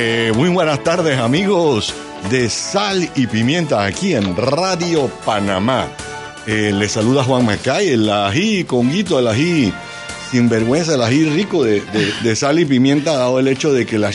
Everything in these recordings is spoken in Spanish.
Eh, muy buenas tardes amigos de Sal y Pimienta aquí en Radio Panamá. Eh, les saluda Juan Macay, el ají con guito, el ají sin vergüenza, el ají rico de, de- de sal y pimienta, dado el hecho de que la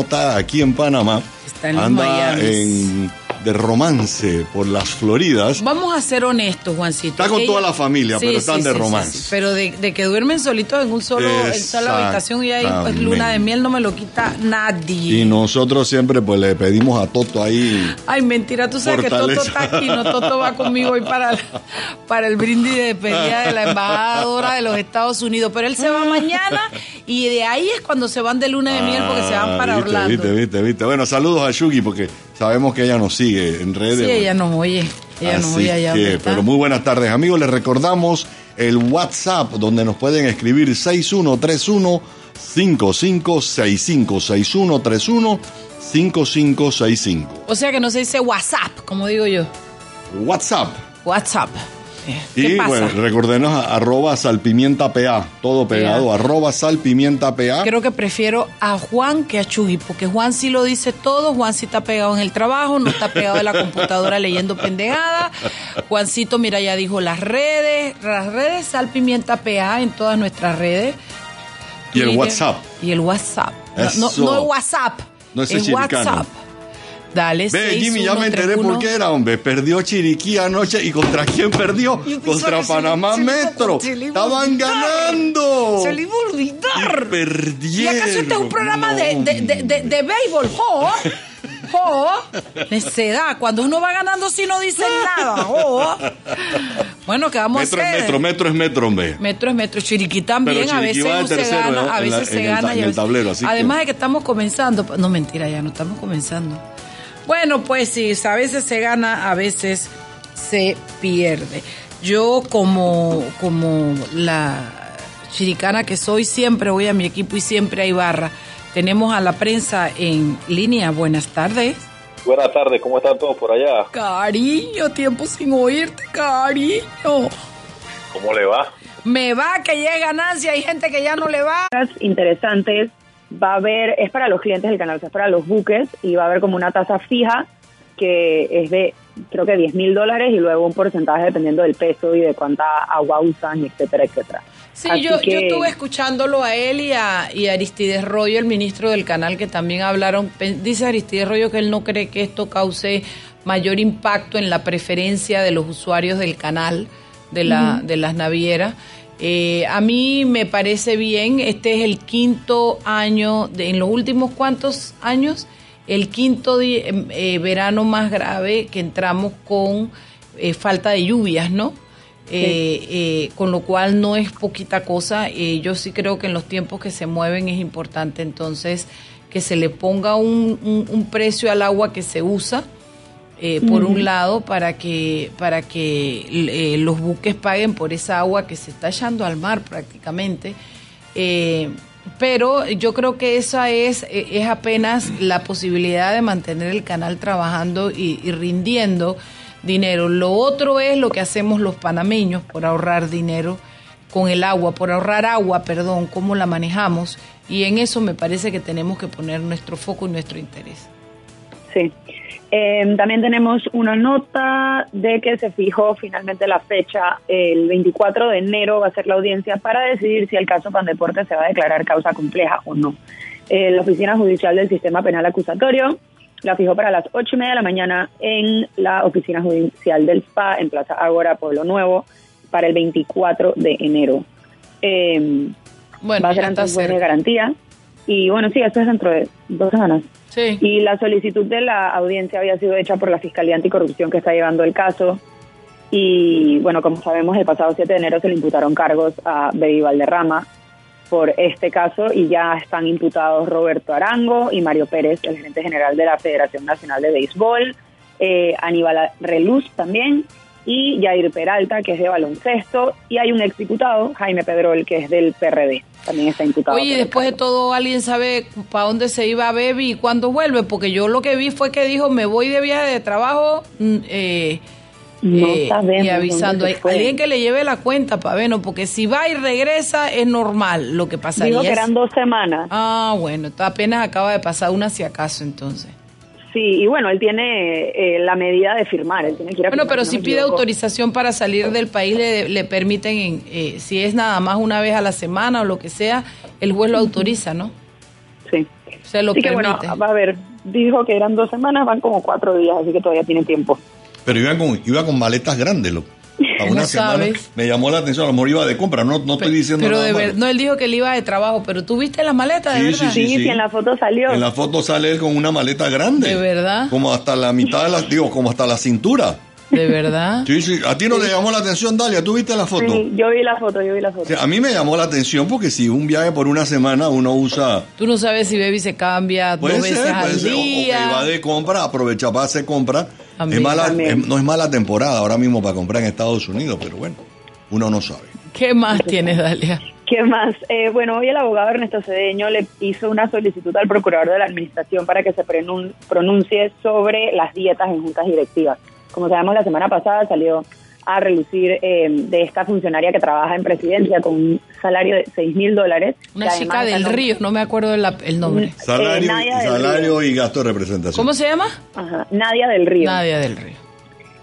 está aquí en Panamá, Está en los anda en- de romance por las Floridas. Vamos a ser honestos, Juancito. Está con toda la familia, pero están de romance. Pero de, de que duermen solitos en un solo, en sola habitación y ahí pues, luna de miel no me lo quita nadie. Y nosotros siempre pues le pedimos a Toto ahí Ay, mentira, tú sabes que. Toto está aquí, no Toto va conmigo hoy para el, para el brindis de despedida de la embajadora de los Estados Unidos, pero él se va mañana y de ahí es cuando se van de luna de miel porque se van para Ah, viste, Orlando. Viste, viste, viste. Bueno, saludos a Shugi porque sabemos que ella nos sigue en redes. Sí, ella nos oye, ella nos Así oye allá que, está. pero muy buenas tardes, amigos. Les recordamos el WhatsApp donde nos pueden escribir 6131 5565 6131 5565. O sea que no se dice WhatsApp, como digo yo. WhatsApp. WhatsApp. Eh, ¿Qué Y pasa? bueno, recordenos a- arroba salpimienta PA, todo pegado, arroba salpimienta PA. Creo que prefiero a Juan que a Chugui, porque Juan sí lo dice todo, Juan sí está pegado en el trabajo, no está pegado en la computadora leyendo pendejada. Juancito, mira, ya dijo las redes, las redes Sal Pimienta PA en todas nuestras redes. Y el WhatsApp. Y el WhatsApp. No, no, Eso. no es WhatsApp, No es chiricano. WhatsApp. Dale, Ve, Jimmy, ya me enteré por qué era, hombre. Perdió Chiriquí anoche. ¿Y contra quién perdió? Contra que Panamá se Metro. se Estaban olvidar. ganando. Se le iba a olvidar. Y perdieron. ¿Y acaso este es un programa de, de, de, de, de béisbol? ¡Jo! ¡Jo! Necedad. Cuando uno va ganando, sí no dicen nada. ¡Jo! Bueno, ¿qué vamos Metro a es hacer? metro, metro es metro, hombre. Metro es metro, Chiriquí también, Pero a veces va se gana, a veces la- se el gana. y en a el veces- tablero, que- Además de que estamos comenzando, no mentira, ya no estamos comenzando. Bueno, pues sí, a veces se gana, a veces se pierde. Yo como, como la chiricana que soy, siempre voy a mi equipo y siempre hay barra. Tenemos a la prensa en línea. Buenas tardes. Buenas tardes, ¿cómo están todos por allá? Cariño, tiempo sin oírte, cariño. ¿Cómo le va? Me va que ya es ganancia, hay gente que ya no le va. interesantes. Va a haber, es para los clientes del canal, o sea, es para los buques y va a haber como una tasa fija que es de, creo que 10 mil dólares y luego un porcentaje dependiendo del peso y de cuánta agua usan, etcétera, etcétera. Sí, Así yo, que- yo estuve escuchándolo a él y a, y a Aristides Rollo, el ministro del canal, que también hablaron. Dice Aristides Rollo que él no cree que esto cause mayor impacto en la preferencia de los usuarios del canal, de, la, de las navieras. Eh, a mí me parece bien, este es el quinto año, de, en los últimos cuantos años, el quinto eh, verano más grave que entramos con eh, falta de lluvias, ¿no? Eh, con lo cual no es poquita cosa. Yo sí creo que en los tiempos que se mueven es importante entonces que se le ponga un, un- un precio al agua que se usa, eh, por un lado, para que, para que eh, los buques paguen por esa agua que se está echando al mar prácticamente. Eh, pero yo creo que esa es, es apenas la posibilidad de mantener el canal trabajando y, y rindiendo dinero. Lo otro es lo que hacemos los panameños por ahorrar dinero con el agua, por ahorrar agua, perdón, cómo la manejamos. Y en eso me parece que tenemos que poner nuestro foco y nuestro interés. Sí. Eh, también tenemos una nota de que se fijó finalmente la fecha, el 24 de enero va a ser la audiencia para decidir si el caso Pandeporte se va a declarar causa compleja o no. Eh, la Oficina Judicial del Sistema Penal Acusatorio la fijó para las ocho y media de la mañana en la oficina judicial del SPA en Plaza Ágora, Pueblo Nuevo, para el 24 de enero. Eh, Bueno, va a ser ante un juez de garantía. Y bueno, sí, esto es dentro de dos semanas. Sí. Y la solicitud de la audiencia había sido hecha por la Fiscalía Anticorrupción que está llevando el caso. Y bueno, como sabemos, el pasado 7 de enero se le imputaron cargos a Baby Valderrama por este caso y ya están imputados Roberto Arango y Mario Pérez, el gerente general de la Federación Nacional de Béisbol, eh, Aníbal Reluz también y Jair Peralta, que es de baloncesto, y hay un exdiputado, Jaime Pedrol, que es del PRD, también está imputado. Oye, después de todo, ¿alguien sabe para dónde se iba Baby y cuándo vuelve? Porque yo lo que vi fue que dijo, me voy de viaje de trabajo mm, eh, No eh, sabemos y avisando. fue. Alguien que le lleve la cuenta, Paveno, porque si va y regresa es normal. Lo que pasaría Dijo que eran dos semanas. Ah, bueno, apenas acaba de pasar una si acaso entonces. Sí, y bueno, él tiene eh, la medida de firmar. Él tiene que ir a Bueno, firmar, pero no si pide equivoco. autorización para salir del país, le, le permiten, en, eh, si es nada más una vez a la semana o lo que sea, el juez lo autoriza, ¿no? Sí. Se lo Así que bueno, permite. va a ver, dijo que eran dos semanas, van como cuatro días, así que todavía tiene tiempo. Pero iba con, iba con maletas grandes, lo. A una No semana sabes. me llamó la atención, a lo mejor iba de compra, no, no estoy diciendo pero nada de malo. ver, no, él dijo que él iba de trabajo, pero tú viste la maleta, de Sí, verdad. sí, Sí, sí, en la foto salió. En la foto sale él con una maleta grande. ¿De verdad? Como hasta la mitad de la, digo, como hasta la cintura. De verdad. Sí, sí. A ti no te llamó la atención, Dalia, ¿tú viste la foto? Sí, yo vi la foto, yo vi la foto. Sí, a mí me llamó la atención porque si un viaje por una semana uno usa... Tú no sabes si Baby se cambia dos veces ser, puede al ser. O, o que día. va de compra, aprovecha para hacer compra. También. Es mala, También. es- no es mala temporada ahora mismo para comprar en Estados Unidos, pero bueno, uno no sabe. ¿Qué más tienes, Dalia? ¿Qué más? Eh, bueno, hoy el abogado Ernesto Cedeño le hizo una solicitud al procurador de la administración para que se pronun- pronuncie sobre las dietas en juntas directivas. Como sabemos, la semana pasada salió a relucir eh, de esta funcionaria que trabaja en presidencia con un salario de 6 mil dólares. Una chica del Río, no me acuerdo el, el nombre. Salario, Nadia del salario y gasto de representación. ¿Cómo se llama? Ajá, Nadia del Río. Nadia del Río.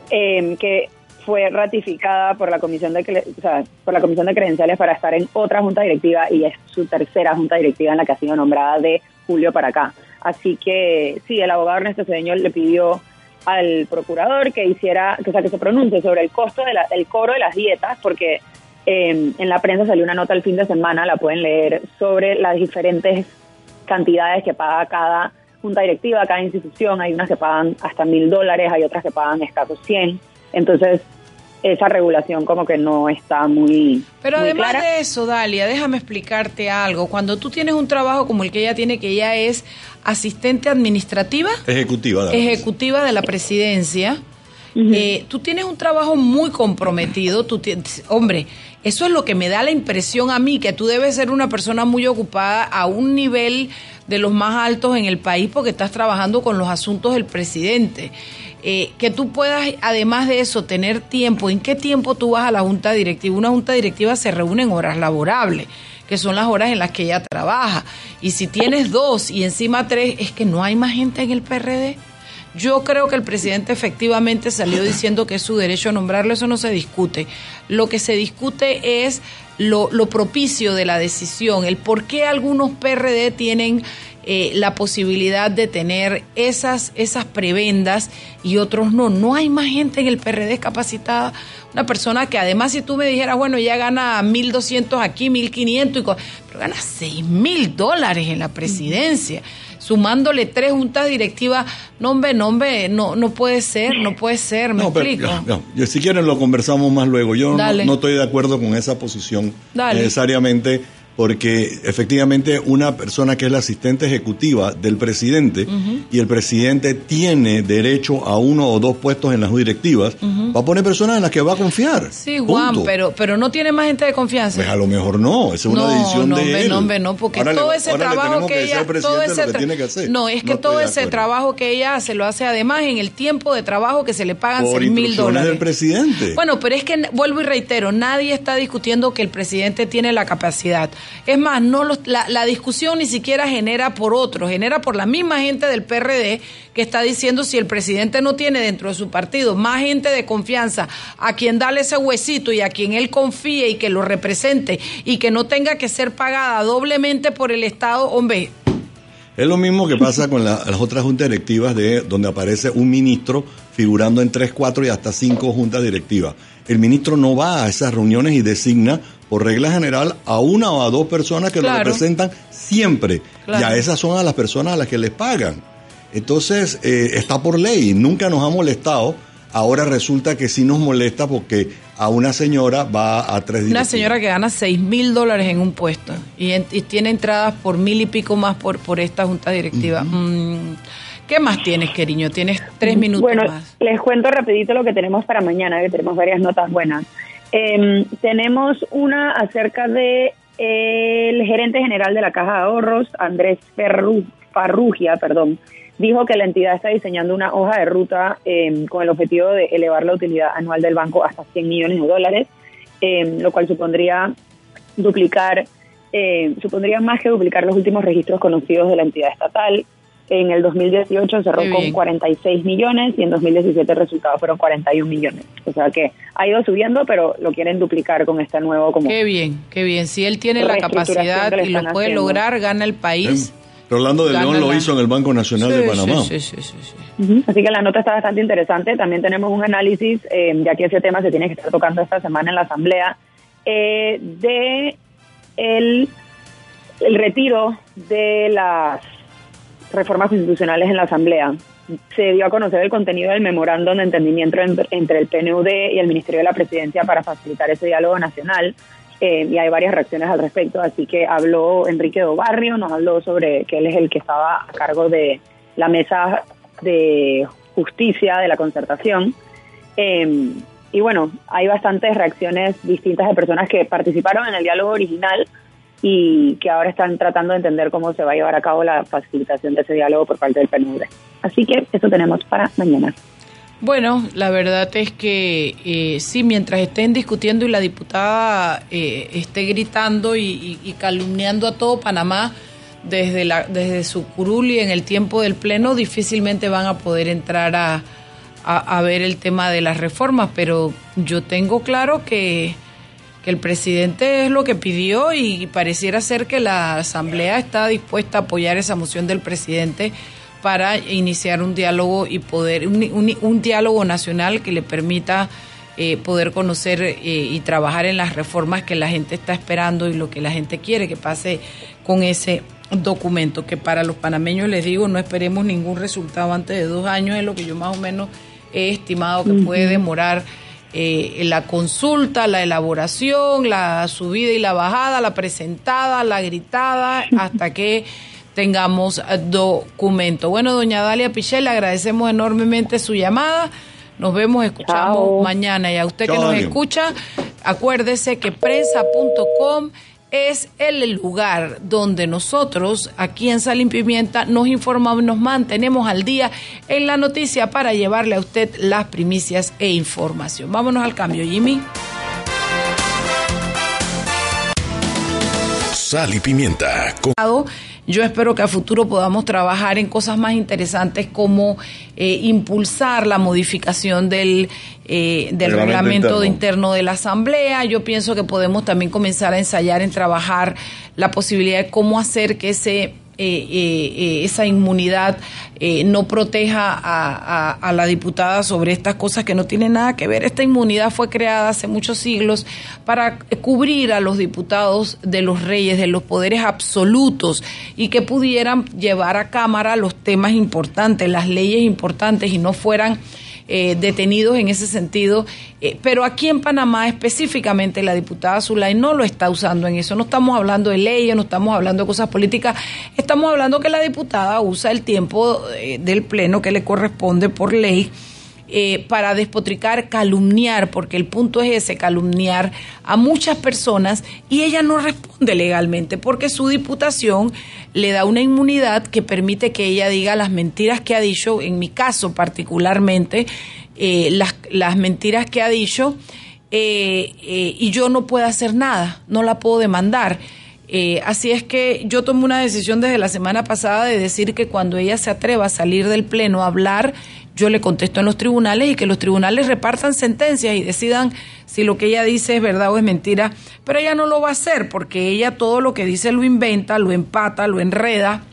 eh, que fue ratificada por la comisión de cre- o sea, por la comisión de credenciales para estar en otra junta directiva y es su tercera junta directiva en la que ha sido nombrada de julio para acá. Así que sí, el abogado Ernesto Cedeño le pidió al procurador que hiciera, o sea, que se pronuncie sobre el costo del el cobro de las dietas, porque eh, en la prensa salió una nota el fin de semana, la pueden leer, sobre las diferentes cantidades que paga cada junta directiva, cada institución. Hay unas que pagan hasta mil dólares, hay otras que pagan escasos 100. Entonces, esa regulación como que no está muy, Pero muy además clara. de eso, Dalia, déjame explicarte algo. Cuando tú tienes un trabajo como el que ella tiene, que ella es asistente administrativa, Ejecutiva. Dalia. ejecutiva de la presidencia, eh, tú tienes un trabajo muy comprometido. Tú tienes, hombre, eso es lo que me da la impresión a mí, que tú debes ser una persona muy ocupada a un nivel de los más altos en el país porque estás trabajando con los asuntos del presidente. Eh, que tú puedas, además de eso, tener tiempo. ¿En qué tiempo tú vas a la junta directiva? Una junta directiva se reúne en horas laborables que son las horas en las que ella trabaja. Y si tienes dos y encima tres, es que no hay más gente en el PRD. Yo creo que el presidente efectivamente salió diciendo que es su derecho a nombrarlo, eso no se discute. Lo que se discute es lo, lo propicio de la decisión, el por qué algunos PRD tienen eh, la posibilidad de tener esas, esas prebendas y otros no. No hay más gente en el PRD capacitada. Una persona que además si tú me dijeras, bueno, ella gana 1.200 aquí, 1.500, y co- pero gana 6.000 dólares en la presidencia, sumándole tres juntas directivas, no, hombre, no, hombre, no, no puede ser, no puede ser, me No, pero, si quieren lo conversamos más luego. Yo no, estoy de acuerdo con esa posición Dale. necesariamente porque efectivamente una persona que es la asistente ejecutiva del presidente y el presidente tiene derecho a uno o dos puestos en las directivas, va a poner personas en las que va a confiar. Sí, Juan, Punto. pero, pero no tiene más gente de confianza. Pues a lo mejor no, esa es una decisión no, de hombre, él. no, hombre, no, porque Ahora le- todo ese trabajo que ella, todo ese tiene que hacer. no, es que todo ese trabajo que ella hace lo hace además en el tiempo de trabajo que se le pagan por seis mil instrucciones dólares. del presidente. Bueno, pero es que vuelvo y reitero, nadie está discutiendo que el presidente tiene la capacidad. Es más, no la discusión ni siquiera genera por otros, genera por la misma gente del PRD que está diciendo si el presidente no tiene dentro de su partido más gente de confianza a quien darle ese huesito y a quien él confíe y que lo represente y que no tenga que ser pagada doblemente por el Estado, hombre, Es lo mismo que pasa con las otras juntas directivas de donde aparece un ministro figurando en tres, cuatro y hasta cinco juntas directivas. El ministro no va a esas reuniones y designa, por regla general, a una o a dos personas que lo representan siempre. Y a esas son a las personas a las que les pagan. Entonces, eh, está por ley, nunca nos ha molestado. Ahora resulta que sí nos molesta porque a una señora va a tres Una señora que gana seis mil dólares en un puesto y, tiene entradas por mil y pico más por, por esta junta directiva. Mm, ¿Qué más tienes, queriño? Tienes tres minutos bueno, más. les cuento rapidito lo que tenemos para mañana, que tenemos varias notas buenas. Em, tenemos una acerca de el gerente general de la Caja de Ahorros, Andrés Farrugia, perdón, dijo que la entidad está diseñando una hoja de ruta em, con el objetivo de elevar la utilidad anual del banco hasta 100 millones de dólares, em, lo cual supondría duplicar, em, supondría más que duplicar los últimos registros conocidos de la entidad estatal. En el 2018 cerró con 46 millones y en 2017 el resultado fueron 41 millones. O sea que ha ido subiendo, pero lo quieren duplicar con este nuevo como... Qué bien, qué bien. Si él tiene la capacidad y lo puede lograr, gana el país. Rolando de León lo hizo en el Banco Nacional de Panamá. Sí, sí, sí, Así que la nota está bastante interesante. También tenemos un análisis, eh, ya que ese tema se tiene que estar tocando esta semana en la Asamblea, eh, de el, el retiro de las reformas constitucionales en la Asamblea. Se dio a conocer el contenido del memorándum de entendimiento entre el PNUD y el Ministerio de la Presidencia para facilitar ese diálogo nacional. Eh, y hay varias reacciones al respecto. Así que habló Enrique Barrio, nos habló sobre que él es el que estaba a cargo de la mesa de justicia de la concertación. Em, y bueno, hay bastantes reacciones distintas de personas que participaron en el diálogo original y que ahora están tratando de entender cómo se va a llevar a cabo la facilitación de ese diálogo por parte del PNUD. Así que eso tenemos para mañana. Bueno, la verdad es que eh, sí, mientras estén discutiendo y la diputada eh, esté gritando y, calumniando a todo Panamá desde, la, desde su curul y en el tiempo del pleno, difícilmente van a poder entrar a, a, ver el tema de las reformas, pero yo tengo claro que, que el presidente es lo que pidió y pareciera ser que la Asamblea está dispuesta a apoyar esa moción del presidente para iniciar un diálogo y poder, un, diálogo nacional que le permita eh, poder conocer eh, y trabajar en las reformas que la gente está esperando y lo que la gente quiere que pase con ese documento, que para los panameños les digo, no esperemos ningún resultado. Antes de dos años, es lo que yo más o menos he estimado que puede demorar eh, la consulta, la elaboración, la subida y la bajada, la presentada, la gritada, hasta que tengamos documento. Bueno, doña Dalia Pichel, le agradecemos enormemente su llamada. Nos vemos, escuchamos mañana. Y a usted que nos escucha, acuérdese que prensa.com es el lugar donde nosotros aquí en Sal Pimienta nos informamos, nos mantenemos al día en la noticia para llevarle a usted las primicias e información. Vámonos al cambio, Jimmy. Sal y Pimienta. Yo espero que a futuro podamos trabajar en cosas más interesantes como eh, impulsar la modificación del, eh, del reglamento, interno. de la Asamblea. Yo pienso que podemos también comenzar a ensayar en trabajar la posibilidad de cómo hacer que ese eh, eh, esa inmunidad eh, no proteja a, a, la diputada sobre estas cosas que no tienen nada que ver. Esta inmunidad fue creada hace muchos siglos para cubrir a los diputados de los reyes, de los poderes absolutos y que pudieran llevar a Cámara los temas importantes, las leyes importantes y no fueran eh, detenidos en ese sentido. Eh, pero aquí en Panamá específicamente la diputada Zulay no lo está usando en eso. No estamos hablando de leyes, no estamos hablando de cosas políticas. Estamos hablando que la diputada usa el tiempo eh, del pleno que le corresponde por ley eh, para despotricar, calumniar, porque el punto es ese, calumniar a muchas personas y ella no responde legalmente porque su diputación le da una inmunidad que permite que ella diga las mentiras que ha dicho, en mi caso particularmente, eh, las, las, mentiras que ha dicho eh, y yo no puedo hacer nada, no la puedo demandar. Así es que yo tomé una decisión desde la semana pasada de decir que cuando ella se atreva a salir del pleno a hablar, yo le contesto en los tribunales y que los tribunales repartan sentencias y decidan si lo que ella dice es verdad o es mentira, pero ella no lo va a hacer porque ella todo lo que dice lo inventa, lo empata, lo enreda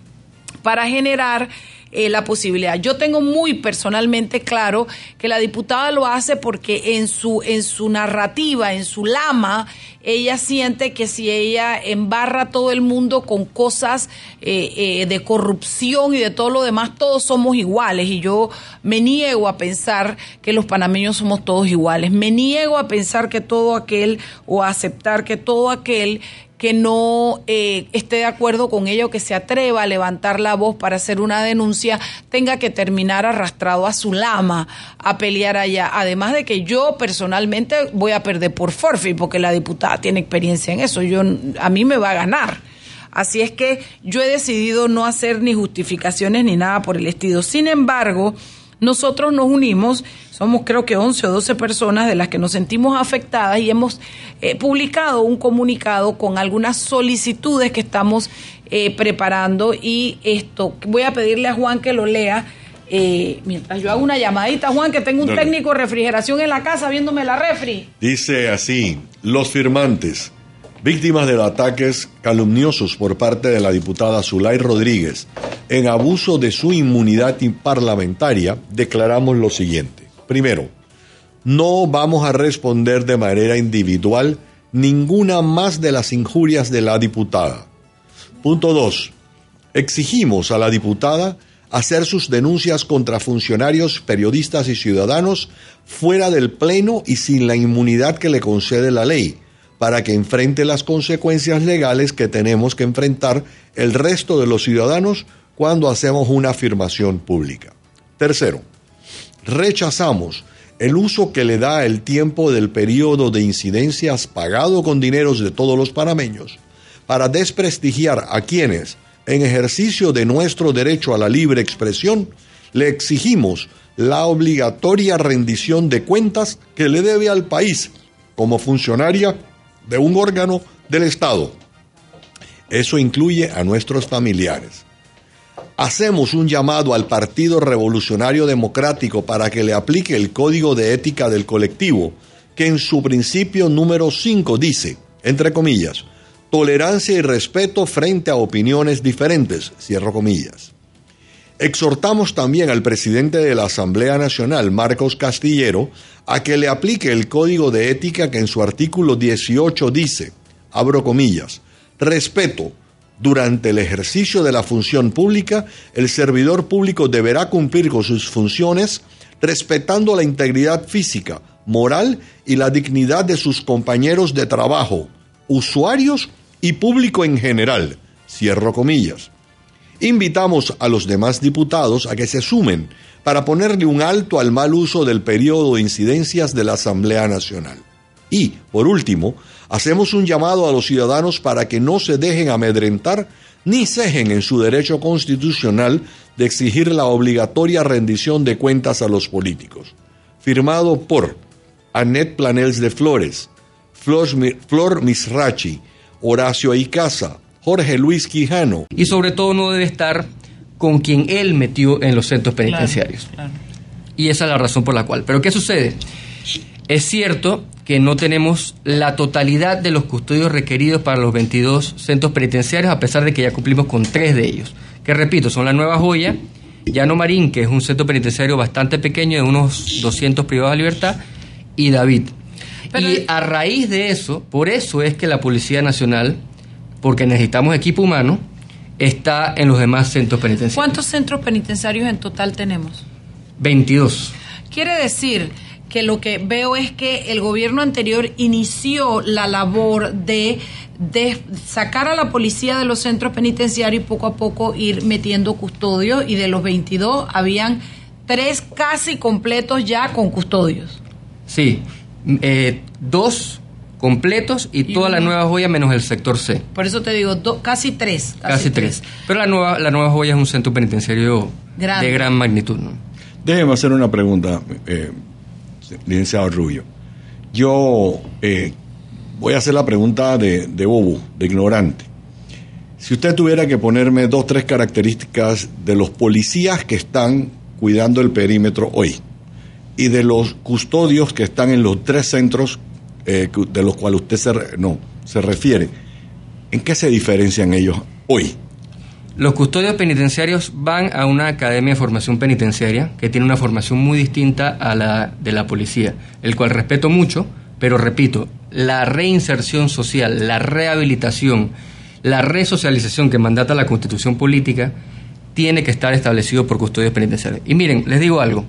para generar eh, la posibilidad. Yo tengo muy personalmente claro que la diputada lo hace porque en su, en su narrativa, en su lama, ella siente que si ella embarra a todo el mundo con cosas eh, eh, de corrupción y de todo lo demás, todos somos iguales. Y yo me niego a pensar que los panameños somos todos iguales. Me niego a pensar que todo aquel o a aceptar que todo aquel que no eh, esté de acuerdo con ello, que se atreva a levantar la voz para hacer una denuncia, tenga que terminar arrastrado a su lama a pelear allá. Además de que yo personalmente voy a perder por forfeit, porque la diputada tiene experiencia en eso. Yo, a mí me va a ganar. Así es que yo he decidido no hacer ni justificaciones ni nada por el estilo. Sin embargo, nosotros nos unimos, somos creo que 11 o 12 personas de las que nos sentimos afectadas y hemos eh, publicado un comunicado con algunas solicitudes que estamos eh, preparando y esto, voy a pedirle a Juan que lo lea. Eh, mientras yo hago una llamadita, Juan, que tengo un técnico de refrigeración en la casa viéndome la refri. Dice así, los firmantes víctimas de ataques calumniosos por parte de la diputada Zulay Rodríguez en abuso de su inmunidad parlamentaria, declaramos lo siguiente. Primero, no vamos a responder de manera individual ninguna más de las injurias de la diputada. Punto 2. Exigimos a la diputada hacer sus denuncias contra funcionarios, periodistas y ciudadanos fuera del Pleno y sin la inmunidad que le concede la ley, para que enfrente las consecuencias legales que tenemos que enfrentar el resto de los ciudadanos cuando hacemos una afirmación pública. Tercero, rechazamos el uso que le da el tiempo del periodo de incidencias pagado con dineros de todos los panameños para desprestigiar a quienes, en ejercicio de nuestro derecho a la libre expresión, le exigimos la obligatoria rendición de cuentas que le debe al país como funcionaria de un órgano del Estado. Eso incluye a nuestros familiares. Hacemos un llamado al Partido Revolucionario Democrático para que le aplique el Código de Ética del Colectivo, que en su principio número 5 dice, entre comillas, tolerancia y respeto frente a opiniones diferentes, cierro comillas. Exhortamos también al presidente de la Asamblea Nacional, Marcos Castillero, a que le aplique el código de ética que en su artículo 18 dice, abro comillas, respeto. Durante el ejercicio de la función pública, el servidor público deberá cumplir con sus funciones respetando la integridad física, moral y la dignidad de sus compañeros de trabajo, usuarios y público en general. Cierro comillas. Invitamos a los demás diputados a que se sumen para ponerle un alto al mal uso del periodo de incidencias de la Asamblea Nacional. Y, por último, hacemos un llamado a los ciudadanos para que no se dejen amedrentar ni cejen en su derecho constitucional de exigir la obligatoria rendición de cuentas a los políticos. Firmado por Annette Planels de Flores, Flor Misrachi, Horacio Icaza, Jorge Luis Quijano. Y sobre todo no debe estar con quien él metió en los centros penitenciarios. Y esa es la razón por la cual. Pero ¿qué sucede? Es cierto que no tenemos la totalidad de los custodios requeridos para los 22 centros penitenciarios, a pesar de que ya cumplimos con tres de ellos. Que repito, son la Nueva Joya, Llano Marín, que es un centro penitenciario bastante pequeño, de unos 200 privados de libertad, y David. Y a raíz de eso, por eso es que la Policía Nacional, porque necesitamos equipo humano, está en los demás centros penitenciarios. ¿Cuántos centros penitenciarios en total tenemos? 22. Quiere decir que lo que veo es que el gobierno anterior inició la labor de, de sacar a la policía de los centros penitenciarios y poco a poco ir metiendo custodios y de los 22 habían tres casi completos ya con custodios. Sí, eh, dos completos y, toda la nueva joya menos el sector C. Por eso te digo, casi tres. Casi, tres. Pero la nueva, la nueva joya es un centro penitenciario de gran magnitud. ¿no? Déjeme hacer una pregunta, eh, licenciado Rubio. Yo eh, voy a hacer la pregunta de, de bobo, de ignorante. Si usted tuviera que ponerme dos, tres características de los policías que están cuidando el perímetro hoy y de los custodios que están en los tres centros eh, de los cuales usted se, no, se refiere, ¿en qué se diferencian ellos hoy? Los custodios penitenciarios van a una academia de formación penitenciaria que tiene una formación muy distinta a la de la policía, el cual respeto mucho, pero repito, la reinserción social, la rehabilitación, la resocialización que mandata la constitución política tiene que estar establecido por custodios penitenciarios. Y miren, les digo algo,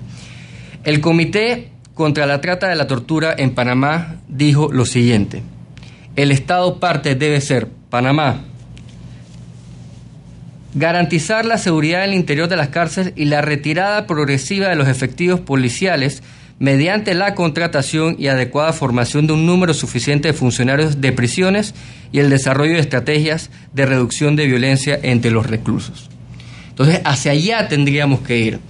el Comité contra la Trata de la Tortura en Panamá dijo lo siguiente, el Estado parte debe ser Panamá, garantizar la seguridad en el interior de las cárceles y la retirada progresiva de los efectivos policiales mediante la contratación y adecuada formación de un número suficiente de funcionarios de prisiones y el desarrollo de estrategias de reducción de violencia entre los reclusos. Entonces, hacia allá tendríamos que ir.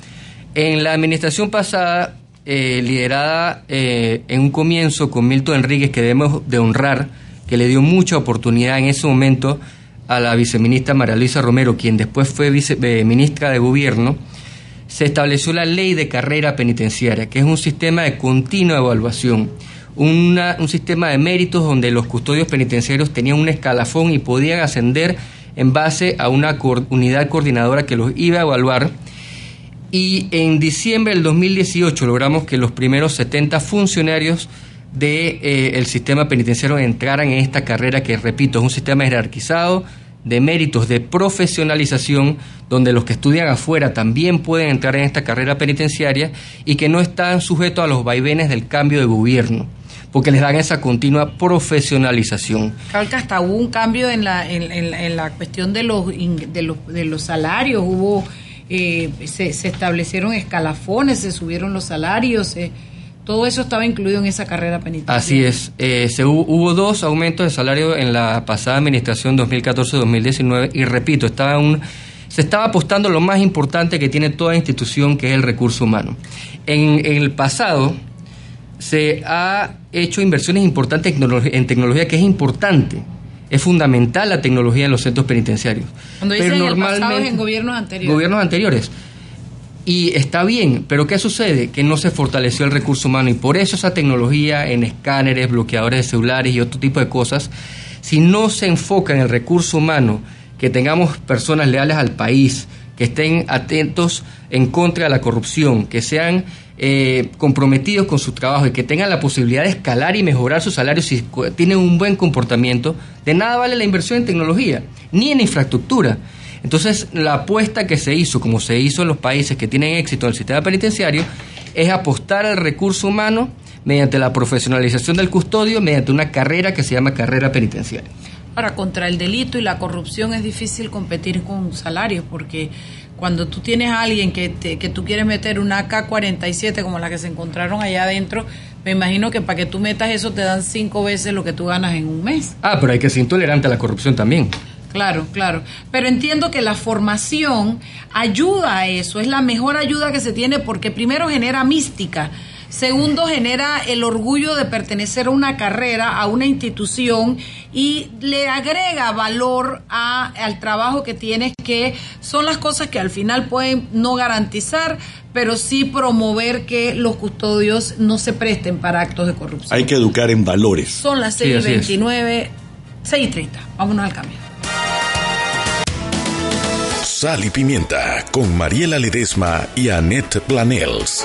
En la administración pasada, eh, liderada eh, en un comienzo con Milton Enríquez, que debemos de honrar, que le dio mucha oportunidad en ese momento a la viceministra María Luisa Romero, quien después fue viceministra de Gobierno, se estableció la ley de carrera penitenciaria, que es un sistema de continua evaluación, un sistema de méritos donde los custodios penitenciarios tenían un escalafón y podían ascender en base a una unidad coordinadora que los iba a evaluar. Y en diciembre del 2018 logramos que los primeros 70 funcionarios del de, eh, sistema penitenciario entraran en esta carrera que, repito, es un sistema jerarquizado de méritos de profesionalización donde los que estudian afuera también pueden entrar en esta carrera penitenciaria y que no están sujetos a los vaivenes del cambio de gobierno porque les dan esa continua profesionalización. Claro hasta hubo un cambio en la, en, la cuestión de los, de los, de los salarios, hubo eh, se, establecieron escalafones, se subieron los salarios, todo eso estaba incluido en esa carrera penitenciaria. Así es. Eh, se hubo, dos aumentos de salario en la pasada administración 2014-2019 y repito, estaba un, se estaba apostando lo más importante que tiene toda institución, que es el recurso humano. En, el pasado se ha hecho inversiones importantes en tecnología, que es importante. Es fundamental la tecnología en los centros penitenciarios. Cuando dicen Pero normalmente, en gobiernos anteriores. Gobiernos anteriores. Y está bien, pero ¿qué sucede? Que no se fortaleció el recurso humano y por eso esa tecnología en escáneres, bloqueadores de celulares y otro tipo de cosas, si no se enfoca en el recurso humano, que tengamos personas leales al país, que estén atentos en contra de la corrupción, que sean eh, comprometidos con su trabajo y que tengan la posibilidad de escalar y mejorar su salario si tienen un buen comportamiento, de nada vale la inversión en tecnología, ni en infraestructura. Entonces, la apuesta que se hizo, como se hizo en los países que tienen éxito en el sistema penitenciario, es apostar al recurso humano mediante la profesionalización del custodio, mediante una carrera que se llama carrera penitenciaria. Ahora, contra el delito y la corrupción es difícil competir con salarios, porque cuando tú tienes a alguien que, que tú quieres meter una AK-47 como la que se encontraron allá adentro, me imagino que para que tú metas eso te dan cinco veces lo que tú ganas en un mes. Ah, pero hay que ser intolerante a la corrupción también. Claro, claro. Pero entiendo que la formación ayuda a eso, es la mejor ayuda que se tiene porque primero genera mística. Segundo, genera el orgullo de pertenecer a una carrera, a una institución y le agrega valor a, al trabajo que tienes, que son las cosas que al final pueden no garantizar, pero sí promover que los custodios no se presten para actos de corrupción. Hay que educar en valores. Son las 6.29, 6.30. Vámonos al cambio. Sal y Pimienta con Mariela Ledesma y Annette Planels.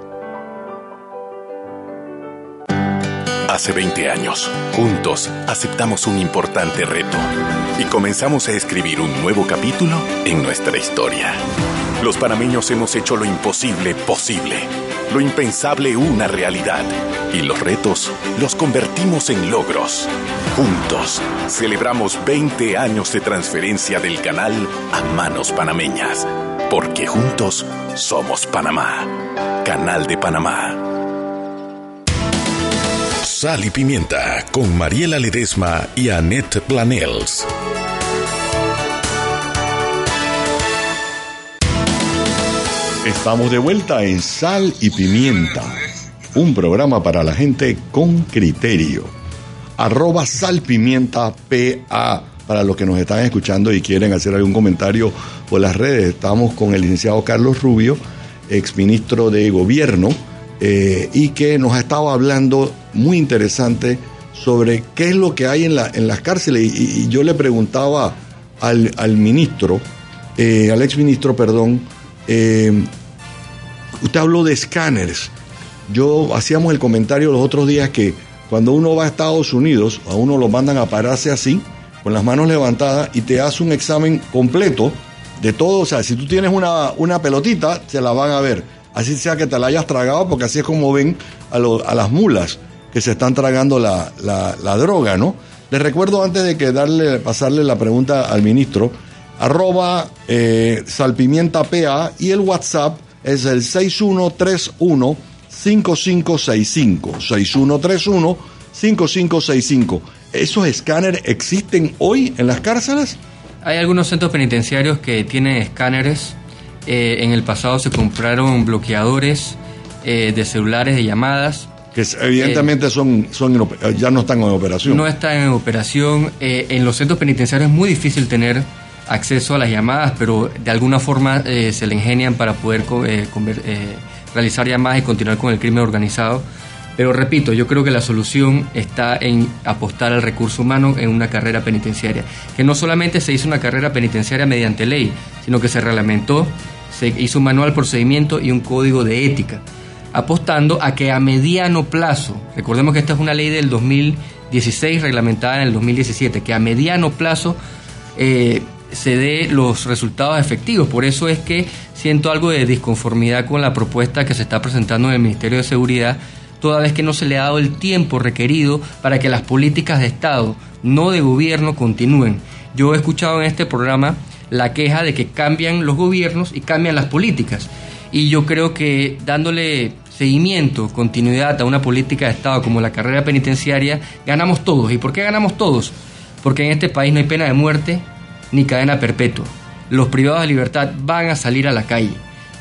Hace 20 años, juntos aceptamos un importante reto y comenzamos a escribir un nuevo capítulo en nuestra historia. Los panameños hemos hecho lo imposible posible, lo impensable una realidad y los retos los convertimos en logros. Juntos celebramos 20 años de transferencia del canal a manos panameñas, porque juntos somos Panamá, Canal de Panamá. Sal y Pimienta con Mariela Ledesma y Annette Planels. Estamos de vuelta en Sal y Pimienta, un programa para la gente con criterio. Arroba salpimienta PA para los que nos están escuchando y quieren hacer algún comentario por las redes. Estamos con el licenciado Carlos Rubio, exministro de Gobierno eh, y que nos ha estado hablando muy interesante sobre qué es lo que hay en, la, en las cárceles. Y, yo le preguntaba al, ministro, eh, al exministro, perdón, eh, usted habló de escáneres. Yo hacíamos el comentario los otros días que cuando uno va a Estados Unidos, a uno lo mandan a pararse así, con las manos levantadas, y te hace un examen completo de todo. O sea, si tú tienes una pelotita, se la van a ver. Así sea que te la hayas tragado, porque así es como ven a, las mulas que se están tragando la, droga, ¿no? Les recuerdo antes de que darle, pasarle la pregunta al ministro, arroba eh, salpimienta PA y el WhatsApp es el 6131 5565. 6131 5565. ¿Esos escáneres existen hoy en las cárceles? Hay algunos centros penitenciarios que tienen escáneres. Eh, en el pasado se compraron bloqueadores eh, de celulares de llamadas. Que evidentemente son, son ya no están en operación. No están en operación. en los centros penitenciarios es muy difícil tener acceso a las llamadas, pero de alguna forma eh, se le ingenian para poder eh, eh, realizar llamadas y continuar con el crimen organizado. Pero repito, yo creo que la solución está en apostar al recurso humano en una carrera penitenciaria, que no solamente se hizo una carrera penitenciaria mediante ley, sino que se reglamentó, se hizo un manual procedimiento y un código de ética, apostando a que a mediano plazo, recordemos que esta es una ley del 2016 reglamentada en el 2017, que a mediano plazo se dé los resultados efectivos. Por eso es que siento algo de disconformidad con la propuesta que se está presentando en el Ministerio de Seguridad, toda vez que no se le ha dado el tiempo requerido para que las políticas de Estado, no de gobierno, continúen. Yo he escuchado en este programa la queja de que cambian los gobiernos y cambian las políticas. Y yo creo que dándole seguimiento, continuidad a una política de Estado como la carrera penitenciaria, ganamos todos. ¿Y por qué ganamos todos? Porque en este país no hay pena de muerte, ni cadena perpetua. Los privados de libertad van a salir a la calle.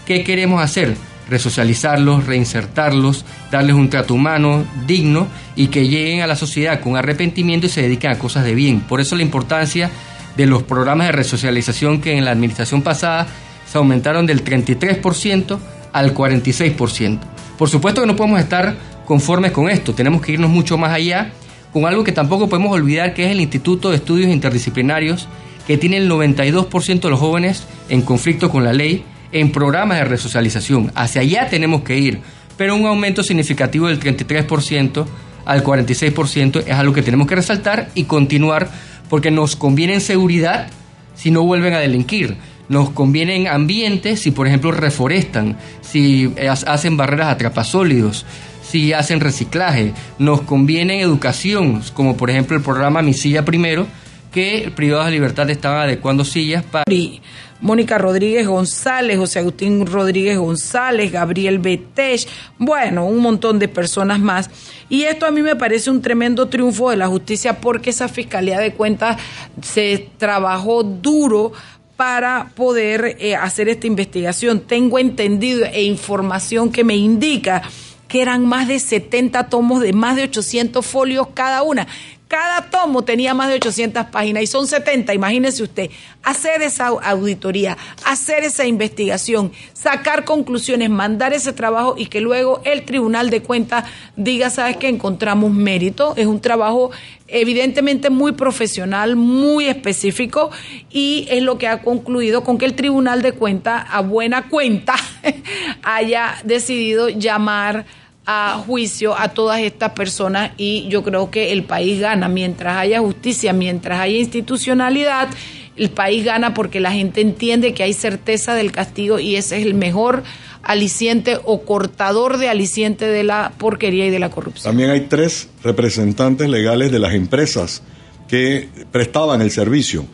¿Qué queremos hacer? Resocializarlos, reinsertarlos, darles un trato humano, digno y que lleguen a la sociedad con arrepentimiento y se dediquen a cosas de bien. Por eso la importancia de los programas de resocialización que en la administración pasada se aumentaron del 33% al 46%. Por supuesto que no podemos estar conformes con esto, tenemos que irnos mucho más allá con algo que tampoco podemos olvidar que es el Instituto de Estudios Interdisciplinarios que tiene el 92% de los jóvenes en conflicto con la ley en programas de resocialización. Hacia allá tenemos que ir, pero un aumento significativo del 33% al 46% es algo que tenemos que resaltar y continuar porque nos conviene en seguridad si no vuelven a delinquir. Nos conviene en ambiente si, por ejemplo, reforestan, si hacen barreras atrapasólidos, si hacen reciclaje. Nos conviene en educación, como por ejemplo el programa Mi Silla Primero, que privados de libertad estaban adecuando sillas para... Mónica Rodríguez González, José Agustín Rodríguez González, Gabriel Betech, bueno, un montón de personas más. Y esto a mí me parece un tremendo triunfo de la justicia porque esa Fiscalía de Cuentas se trabajó duro para poder eh, hacer esta investigación. Tengo entendido e información que me indica que eran más de 70 tomos de más de 800 folios cada una. Cada tomo tenía más de 800 páginas y son 70, imagínese usted. Hacer esa auditoría, hacer esa investigación, sacar conclusiones, mandar ese trabajo y que luego el Tribunal de Cuentas diga, sabes que encontramos mérito. Es un trabajo evidentemente muy profesional, muy específico y es lo que ha concluido con que el Tribunal de Cuentas, a buena cuenta, haya decidido llamar a juicio a todas estas personas y yo creo que el país gana mientras haya justicia, mientras haya institucionalidad, el país gana porque la gente entiende que hay certeza del castigo y ese es el mejor aliciente o cortador de aliciente de la porquería y de la corrupción. También hay tres representantes legales de las empresas que prestaban el servicio.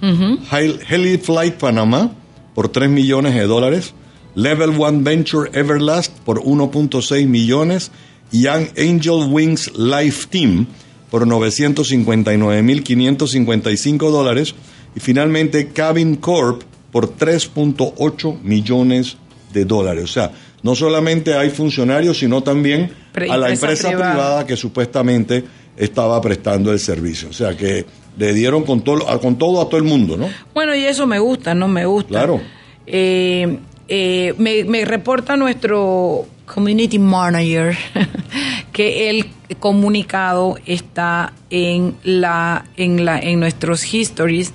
Heli Flight Panamá por 3 millones de dólares, Level One Venture Everlast por 1.6 millones Young Angel Wings Life Team por 959.555 dólares y finalmente Cabin Corp por 3.8 millones de dólares. O sea, no solamente hay funcionarios, sino también a la empresa privada. que supuestamente estaba prestando el servicio. O sea, que le dieron con todo, con todo a todo el mundo, ¿no? Bueno, y eso me gusta, ¿no? Me gusta. Claro. Eh, eh, me, me reporta nuestro community manager que el comunicado está en la en la en nuestros histories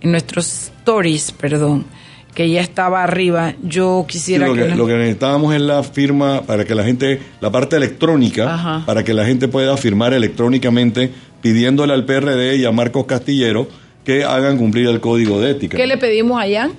en nuestros stories perdón que ya estaba arriba. Yo quisiera lo que, lo que necesitábamos es la firma para que la gente la parte electrónica para que la gente pueda firmar electrónicamente pidiéndole al PRD y a Marcos Castillero que hagan cumplir el código de ética. ¿qué le pedimos allá?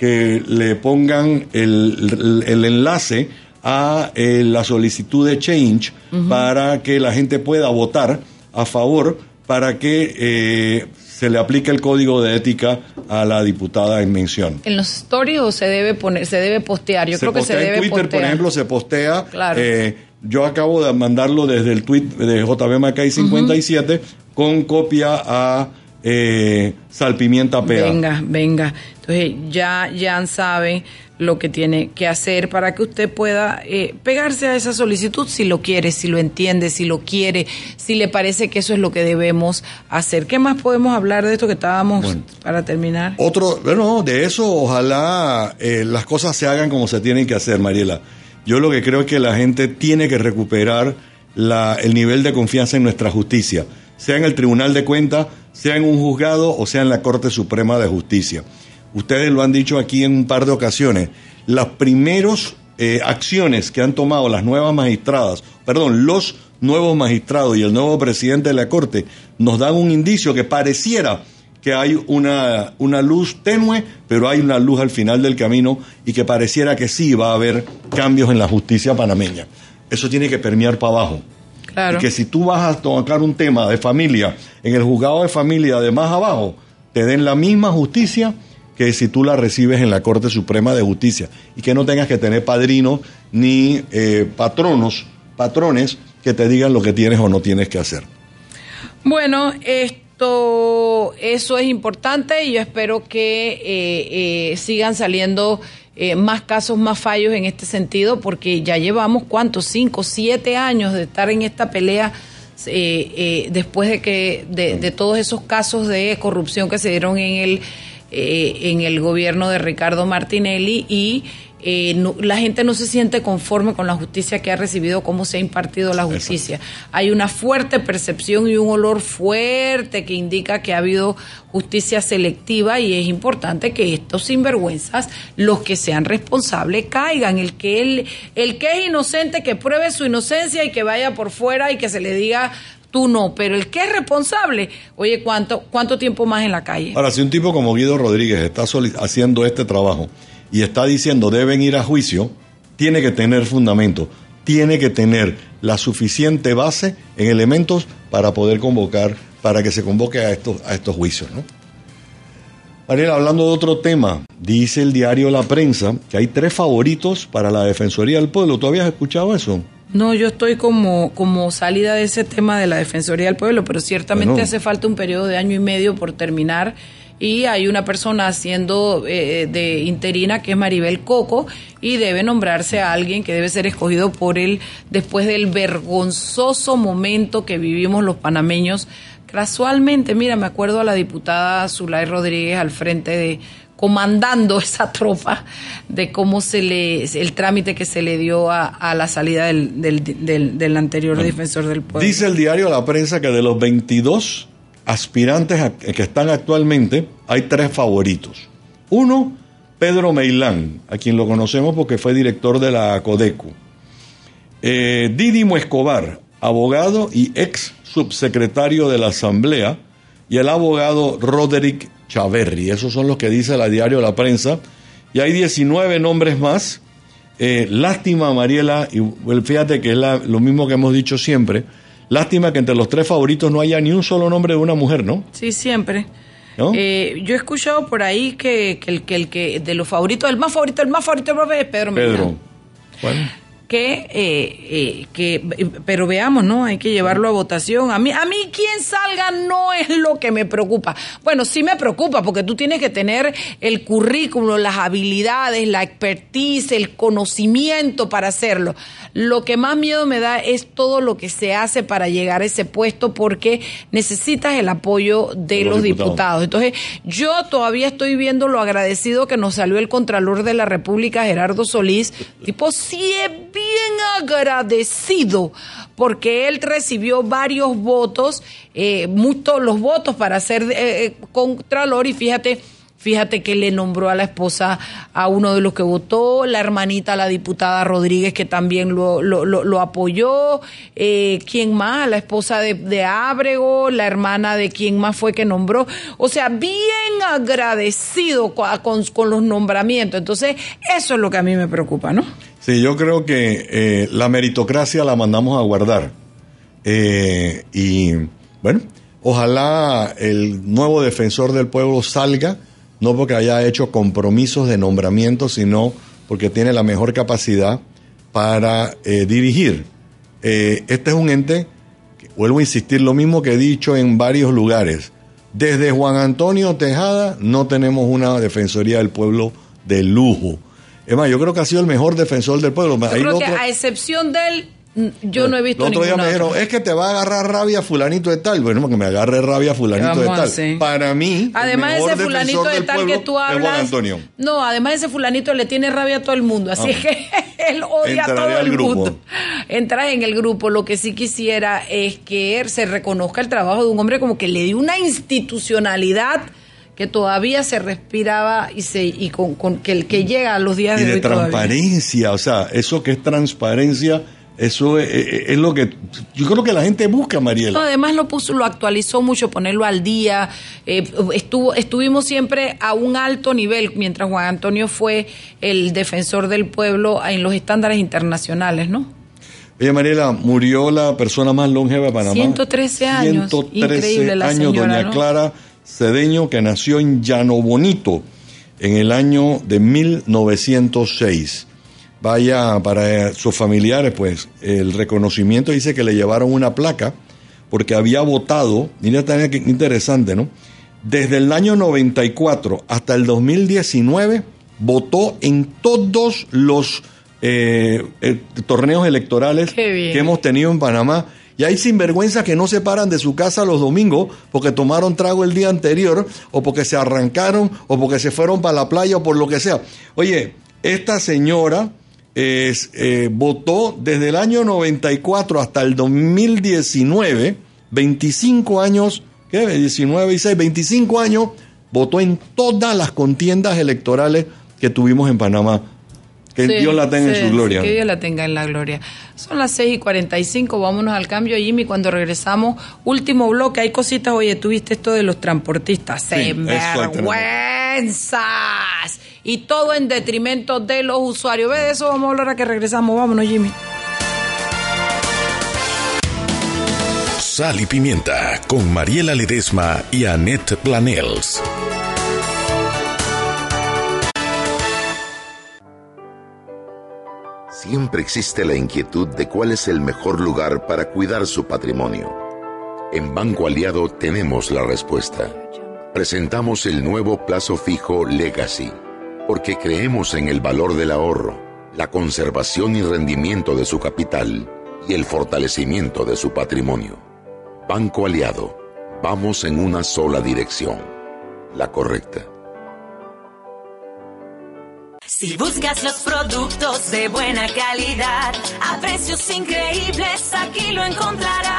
Que le pongan el, el enlace a eh, la solicitud de change para que la gente pueda votar a favor para que eh, se le aplique el código de ética a la diputada en mención. ¿En los stories o se debe poner, se debe postear? Yo creo que se debe en Twitter, por ejemplo, se postea. Eh, yo acabo de mandarlo desde el tweet de JB Macay 57 con copia a Salpimienta Pea. Venga, venga. Entonces ya, ya saben lo que tiene que hacer para que usted pueda eh, pegarse a esa solicitud si lo quiere, si lo entiende, si lo quiere, si le parece que eso es lo que debemos hacer. ¿Qué más podemos hablar de esto que estábamos para terminar? Otro, bueno, de eso ojalá eh, las cosas se hagan como se tienen que hacer, Mariela. Yo lo que creo es que la gente tiene que recuperar la, el nivel de confianza en nuestra justicia, sea en el Tribunal de Cuentas, sea en un juzgado o sea en la Corte Suprema de Justicia ustedes lo han dicho aquí en un par de ocasiones, las primeras eh, acciones que han tomado las nuevas magistradas, perdón, los nuevos magistrados y el nuevo presidente de la Corte nos dan un indicio que pareciera que hay una, una luz tenue, pero hay una luz al final del camino y que pareciera que sí va a haber cambios en la justicia panameña. Eso tiene que permear para abajo. Claro. Y que si tú vas a tocar un tema de familia en el juzgado de familia de más abajo, te den la misma justicia que si tú la recibes en la Corte Suprema de Justicia y que no tengas que tener padrinos ni eh, patronos, patrones que te digan lo que tienes o no tienes que hacer. Bueno, esto, eso es importante y yo espero que eh, eh, sigan saliendo más casos, más fallos en este sentido, porque ya llevamos cuántos, cinco, siete años de estar en esta pelea. después de que de, de todos esos casos de corrupción que se dieron en el eh, en el gobierno de Ricardo Martinelli y eh, la gente no se siente conforme con la justicia que ha recibido, cómo se ha impartido la justicia. Hay una fuerte percepción y un olor fuerte que indica que ha habido justicia selectiva y es importante que estos sinvergüenzas, los que sean responsables, caigan. El que, el, el que es inocente, que pruebe su inocencia y que vaya por fuera y que se le diga tú no, pero el que es responsable, oye, ¿cuánto, cuánto tiempo más en la calle? Ahora, si un tipo como Guido Rodríguez está haciendo este trabajo y está diciendo deben ir a juicio, tiene que tener fundamento, tiene que tener la suficiente base en elementos para poder convocar, para que se convoque a estos, a estos juicios, ¿no? Mariela, hablando de otro tema, dice el diario La Prensa que hay tres favoritos para la Defensoría del Pueblo. ¿Tú habías escuchado eso? No, yo estoy como, como salida de ese tema de la Defensoría del Pueblo, pero ciertamente hace falta un periodo de año y medio por terminar y hay una persona haciendo eh, de interina que es Maribel Coco y debe nombrarse a alguien que debe ser escogido por él después del vergonzoso momento que vivimos los panameños. Casualmente, mira, me acuerdo a la diputada Zulay Rodríguez al frente de comandando esa tropa de cómo se le, el trámite que se le dio a, la salida del, del, anterior defensor del pueblo. Dice el diario La Prensa que de los 22 aspirantes que están actualmente, hay tres favoritos. Uno, Pedro Meilán, a quien lo conocemos porque fue director de la Codecu. Eh, Didimo Escobar, abogado y ex subsecretario de la Asamblea, y el abogado Roderick Chaverri. Esos son los que dice la diario La Prensa. Y hay 19 nombres más. Eh, lástima, Mariela, y fíjate que es lo mismo que hemos dicho siempre. Lástima que entre los tres favoritos no haya ni un solo nombre de una mujer, ¿no? Sí, siempre. Eh, yo he escuchado por ahí que, el, que el que de los favoritos, el más favorito, el más favorito es Pedro Pedro. Bueno. que, eh, eh, que, pero veamos, ¿no? Hay que llevarlo a votación. A mí, a mí quien salga no es lo que me preocupa. Bueno, sí me preocupa porque tú tienes que tener el currículo, las habilidades, la expertise, el conocimiento para hacerlo. Lo que más miedo me da es todo lo que se hace para llegar a ese puesto porque necesitas el apoyo de, los, diputados. Entonces, yo todavía estoy viendo lo agradecido que nos salió el Contralor de la República, Gerardo Solís, tipo, sí es bien agradecido porque él recibió varios votos, eh, muchos los votos para ser eh, eh, Contralor y fíjate, Fíjate que le nombró a la esposa a uno de los que votó, la hermanita, la diputada Rodríguez, que también lo, lo, lo, apoyó. Eh, ¿Quién más? La esposa de, de Ábrego, la hermana de quién más fue que nombró. O sea, bien agradecido con, con, los nombramientos. Entonces, eso es lo que a mí me preocupa, ¿no? Sí, yo creo que eh, la meritocracia la mandamos a guardar. Eh, y bueno, ojalá el nuevo defensor del pueblo salga no porque haya hecho compromisos de nombramiento, sino porque tiene la mejor capacidad para eh, dirigir. Eh, este es un ente, vuelvo a insistir, lo mismo que he dicho en varios lugares. Desde Juan Antonio Tejada no tenemos una defensoría del pueblo de lujo. Es más, yo creo que ha sido el mejor defensor del pueblo. Yo creo que a excepción del yo no he visto El otro día me dijeron, es que te va a agarrar rabia fulanito de tal. Bueno, que me agarre rabia fulanito de tal. Para mí, además de ese fulanito de tal que tú hablas, no, además ese fulanito le tiene rabia a todo el mundo, así ah. es que él odia a todo el mundo. Entras en el grupo, lo que sí quisiera es que se reconozca el trabajo de un hombre como que le dio una institucionalidad que todavía se respiraba y se y con, que el que llega a los días y de, de transparencia, o sea, eso que es transparencia eso es, lo que yo creo que la gente busca, Mariela. además lo puso, lo actualizó mucho, ponerlo al día. Eh, estuvo, estuvimos siempre a un alto nivel mientras Juan Antonio fue el defensor del pueblo en los estándares internacionales, ¿no? Oye, Mariela, murió la persona más longeva de Panamá. 113 años. 113 Increíble la años, doña Clara Cedeño, que nació en Llano Bonito en el año de 1906 vaya para sus familiares, pues el reconocimiento dice que le llevaron una placa porque había votado, mira también qué interesante, ¿no? Desde el año 94 hasta el 2019 votó en todos los eh, eh, torneos electorales que hemos tenido en Panamá. Y hay sinvergüenzas que no se paran de su casa los domingos porque tomaron trago el día anterior o porque se arrancaron o porque se fueron para la playa o por lo que sea. Oye, esta señora es, eh, votó desde el año 94 hasta el 2019, 25 años, ¿qué? 19 y 6, 25 años, votó en todas las contiendas electorales que tuvimos en Panamá. Que Dios la tenga en su gloria. que Dios la tenga en la gloria. Son las 6 y 45, vámonos al cambio, Jimmy. Cuando regresamos, último bloque, hay cositas. Oye, tuviste esto de los transportistas. Sí, vergüenzas! Y todo en detrimento de los usuarios. Ve de eso, vamos a hablar a que regresamos. Vámonos, Jimmy. Sal y Pimienta con Mariela Ledesma y Annette Planels. Siempre existe la inquietud de cuál es el mejor lugar para cuidar su patrimonio. En Banco Aliado tenemos la respuesta. Presentamos el nuevo plazo fijo Legacy, porque creemos en el valor del ahorro, la conservación y rendimiento de su capital y el fortalecimiento de su patrimonio. Banco Aliado, vamos en una sola dirección, la correcta. Si buscas los productos de buena calidad, a precios increíbles, aquí lo encontrarás.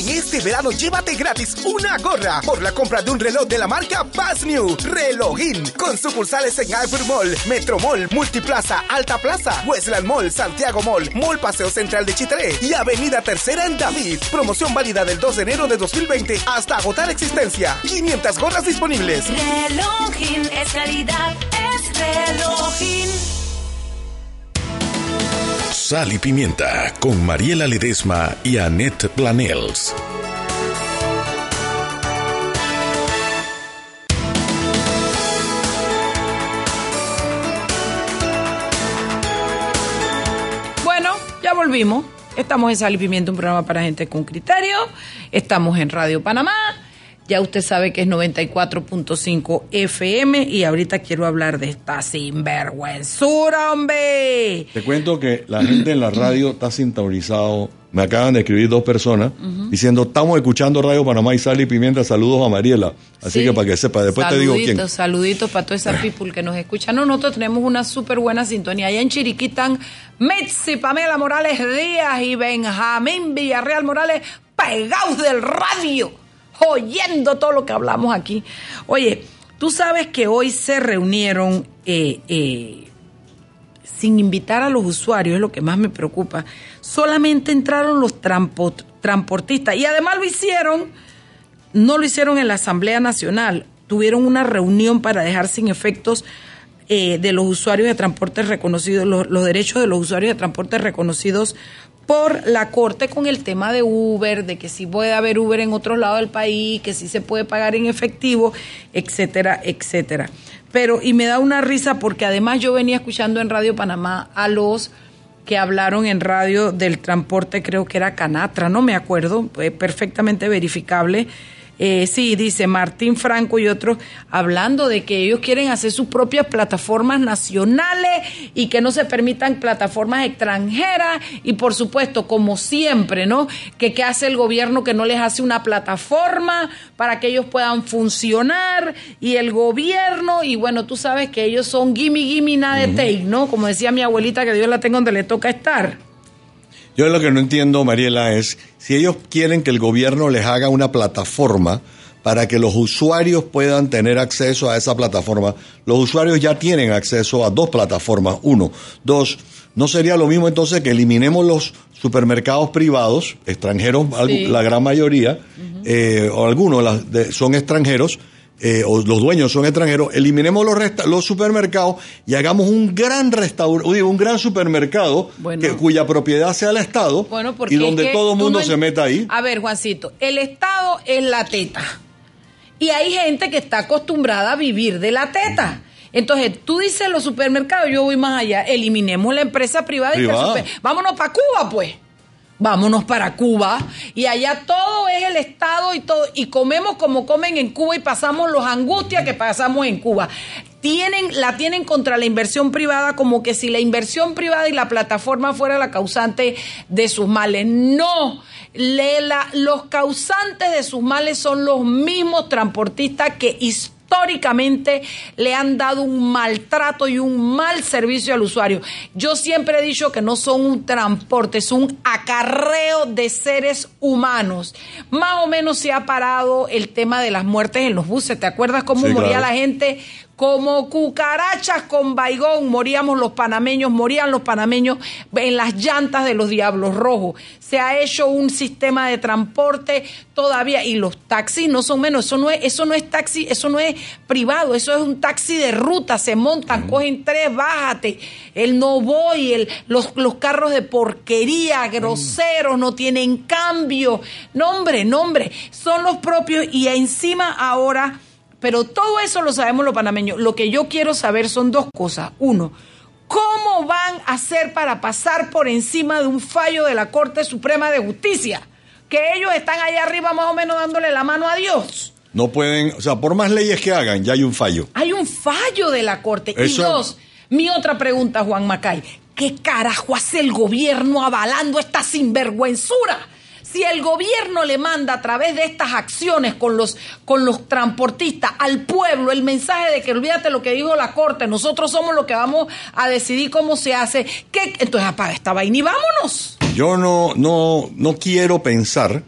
En este verano llévate gratis una gorra por la compra de un reloj de la marca Bass New, Relogin, con sucursales en Albert Mall, Metro Mall, Multiplaza, Alta Plaza, Westland Mall, Santiago Mall, Mall Paseo Central de Chitré y Avenida Tercera en David. Promoción válida del 2 de enero de 2020 hasta agotar existencia. 500 gorras disponibles. Relogin es calidad, es reloj. Sal y Pimienta con Mariela Ledesma y Annette Planels. Bueno, volvimos. Estamos en Sal y Pimienta, un programa para gente con criterio. Estamos en Radio Panamá. Ya usted sabe que es 94.5 FM y ahorita quiero hablar de esta sinvergüenzura, hombre. Te cuento que la gente en la radio está sintonizado. Me acaban de escribir dos personas diciendo, estamos escuchando Radio Panamá y Sal y Pimienta, saludos a Mariela. Así Sí. que para que sepa, después te digo quién. Saluditos, saluditos para toda esa people que nos escucha. No, nosotros tenemos una súper buena sintonía. Allá en Chiriquí están Pamela Morales Díaz y Benjamín Villarreal Morales pegados del radio, oyendo todo lo que hablamos aquí. Oye, tú sabes que hoy se reunieron eh, eh, sin invitar a los usuarios, es lo que más me preocupa. Solamente entraron los transportistas y además lo hicieron no lo hicieron en la Asamblea Nacional, tuvieron una reunión para dejar sin efectos eh, de los usuarios de transporte reconocidos, los, los derechos de los usuarios de transporte reconocidos por la Corte con el tema de Uber, de que si puede haber Uber en otros lados del país, que si se puede pagar en efectivo, etcétera, etcétera. Pero, y me da una risa porque además yo venía escuchando en Radio Panamá a los que hablaron en radio del transporte, creo que era Canatra, no me acuerdo, perfectamente verificable. Eh, sí, dice Martín Franco y otros, hablando de que ellos quieren hacer sus propias plataformas nacionales y que no se permitan plataformas extranjeras y por supuesto, como siempre, ¿no? Que qué hace el gobierno que no les hace una plataforma para que ellos puedan funcionar y el gobierno, y bueno, tú sabes que ellos son gimme, gimme, nada de take, ¿no? Como decía mi abuelita, que Dios la tenga donde le toca estar. Yo lo que no entiendo, Mariela, es si ellos quieren que el gobierno les haga una plataforma para que los usuarios puedan tener acceso a esa plataforma. Los usuarios ya tienen acceso a dos plataformas. Uno. Dos. ¿No sería lo mismo entonces que eliminemos los supermercados privados, extranjeros, Sí. la gran mayoría, eh, o algunos de- son extranjeros, eh, o los dueños son extranjeros, eliminemos los, resta- los supermercados y hagamos un gran restaurante, un gran supermercado Bueno. que, cuya propiedad sea el Estado Bueno, y donde es que todo el mundo no se meta ahí. A ver, Juancito, el Estado es la teta. Y hay gente que está acostumbrada a vivir de la teta. Entonces, tú dices los supermercados, yo voy más allá, eliminemos la empresa privada, y que super- vámonos para Cuba, pues. Vámonos para Cuba y allá todo es el Estado y todo y comemos como comen en Cuba y pasamos los angustias que pasamos en Cuba. Tienen la tienen contra la inversión privada como que si la inversión privada y la plataforma fuera la causante de sus males. No, Le- la- los causantes de sus males son los mismos transportistas que históricamente le han dado un maltrato y un mal servicio al usuario. Yo siempre he dicho que no son un transporte, es un acarreo de seres humanos. Más o menos se ha parado el tema de las muertes en los buses. ¿Te acuerdas cómo Sí, moría claro. la gente? Como cucarachas con baigón moríamos los panameños, morían los panameños en las llantas de los diablos rojos. Se ha hecho un sistema de transporte todavía y los taxis no son menos. Eso no es, eso no es taxi, eso no es privado, eso es un taxi de ruta. Se montan, cogen tres, bájate. El no voy, el, los, los carros de porquería, groseros, no tienen cambio. Nombre, nombre, son los propios y encima ahora pero todo eso lo sabemos los panameños. Lo que yo quiero saber son dos cosas. Uno, ¿cómo van a hacer para pasar por encima de un fallo de la Corte Suprema de Justicia? Que ellos están allá arriba más o menos dándole la mano a Dios. No pueden, o sea, por más leyes que hagan, ya hay un fallo. Hay un fallo de la Corte. Y dos, mi otra pregunta, Juan Macay. ¿Qué carajo hace el gobierno avalando esta sinvergüenzura? Si el gobierno le manda a través de estas acciones con los, con los transportistas al pueblo el mensaje de que olvídate lo que dijo la Corte, nosotros somos los que vamos a decidir cómo se hace, ¿qué? entonces apaga esta vaina y vámonos. Yo no, no, no quiero pensar